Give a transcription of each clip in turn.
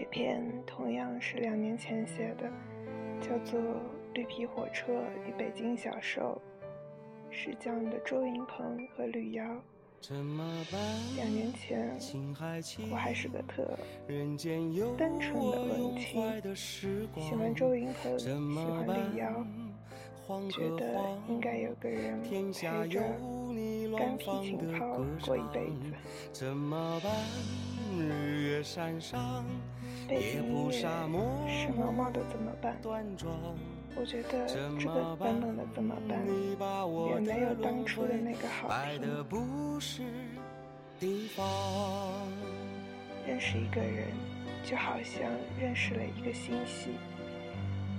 这篇同样是两年前写的，叫做《绿皮火车与北京小兽》，是讲的周云鹏和吕瑶。两年前，我还是个特单纯的文青，喜欢周云鹏，喜欢吕瑶，觉得应该有个人陪着，干皮情操过一辈子。背景音乐是毛毛的怎么办？我觉得这个版本的怎么办，也没有当初的那个好听。认识一个人，就好像认识了一个星系。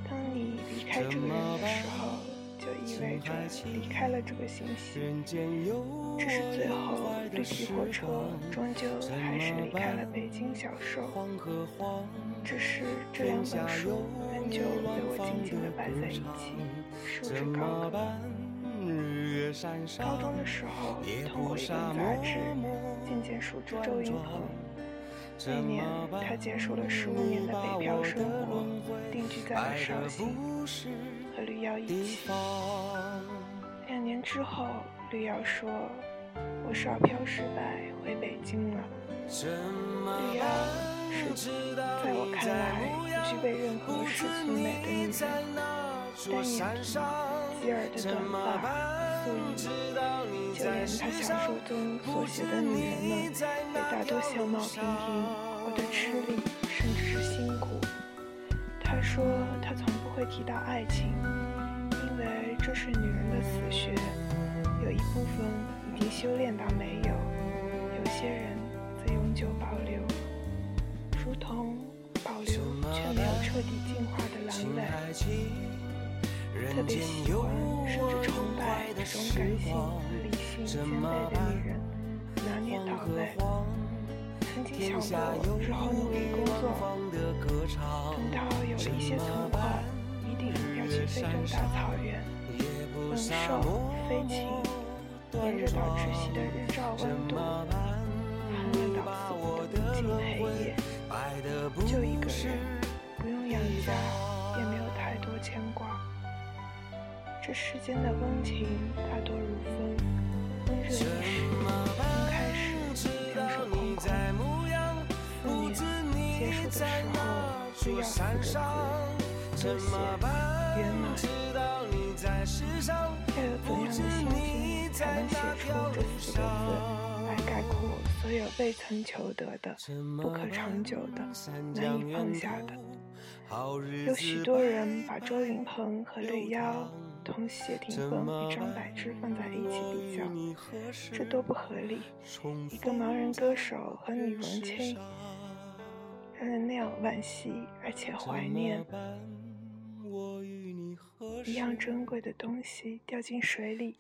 当你离开这个人的时候，就意味着离开了这个星系。只是最后，绿皮火车终究还是离开了北京小兽。只是这两本书仍旧被我紧紧地摆在一起，束之高阁。高中的时候，通过一本杂志，渐渐熟知周云鹏。那年，他结束了十五年的北漂生活，定居在了绍兴，和绿瑶一起。两年之后，绿瑶说：“我少漂失败，回北京了。”绿瑶是在我看来不具备任何世俗美的女人，单眼皮、吉尔的短发、素衣，就连他小说中所写的女人们，也大多相貌平平，活得吃力，甚至是辛苦。他说会提到爱情。因为这是女人的死穴，有一部分已经修炼到没有，有些人则永久保留，如同保留却没有彻底进化的阑尾。特别喜欢甚至崇拜这种感性和理性兼备的女人，拿捏到位。曾经想过日后努力工作，等到有了一些存款。要去非洲大草原，猛兽飞禽，炎热到窒息的日照温度，寒冷到似乎的无尽黑夜，就一个人，不用养家，也没有太多牵挂。这世间的温情大多如风，温热一时，分开时两手空空。思念结束的时候，只要四个字：热血。圆满，要有怎样的心情才能写出这四个字来概括所有未曾求得的、不可长久的、难以放下的？有许多人把周云鹏和吕瑶同谢霆锋与张柏芝放在一起比较，这多不合理！一个盲人歌手和女文青，让人那样惋惜而且怀念。一样珍贵的东西掉进水里，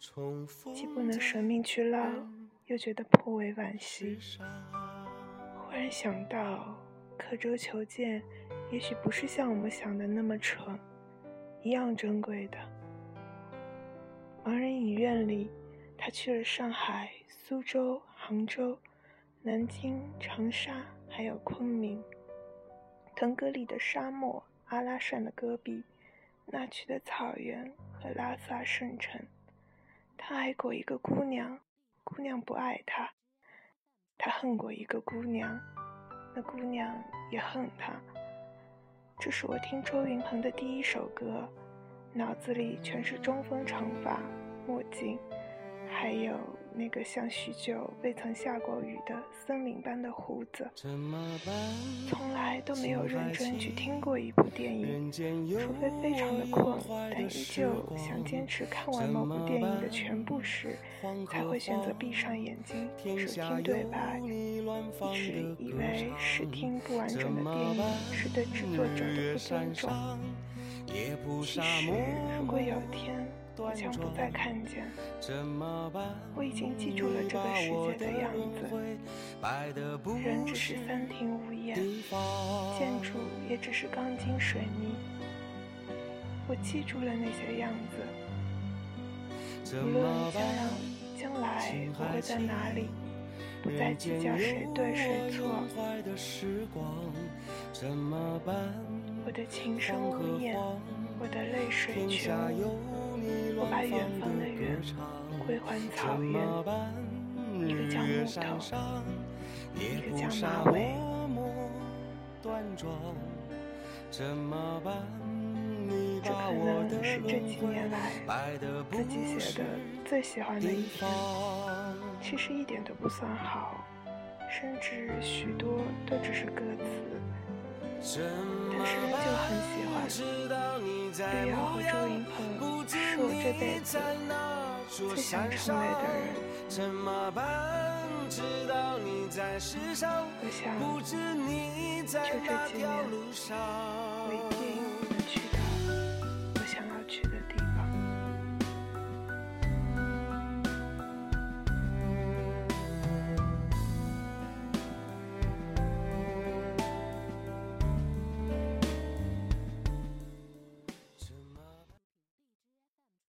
既不能舍命去捞，又觉得颇为惋惜。忽然想到，刻舟求剑，也许不是像我们想的那么蠢，一样珍贵的。盲人影院里，他去了上海、苏州、杭州、南京、长沙，还有昆明。腾格里的沙漠，阿拉善的戈壁。那曲的草原和拉萨圣城，他爱过一个姑娘，姑娘不爱他；他恨过一个姑娘，那姑娘也恨他。这是我听周云鹏的第一首歌，脑子里全是中分长发、墨镜，还有。那个像许久未曾下过雨的森林般的胡子，从来都没有认真去听过一部电影，除非非常的困，但依旧想坚持看完某部电影的全部时，才会选择闭上眼睛只听对白。一直以为是听不完整的电影是对制作者的不尊重，其实如果有一天。我将不再看见。我已经记住了这个世界的样子，人只是三庭五眼，建筑也只是钢筋水泥。我记住了那些样子，无论将来将来我会在哪里，不再计较谁对谁错。我的琴声呜咽，我的泪水全无。我把远方的远归还草原。一个叫木头，一个叫马尾。这可能是这几年来自己写的最喜欢的一篇。其实一点都不算好，甚至许多都只是歌词，但是仍旧很喜欢。绿瑶和周云鹏是我这辈子最想成为的人。我想，就这几位，我一定能去到我想要去的。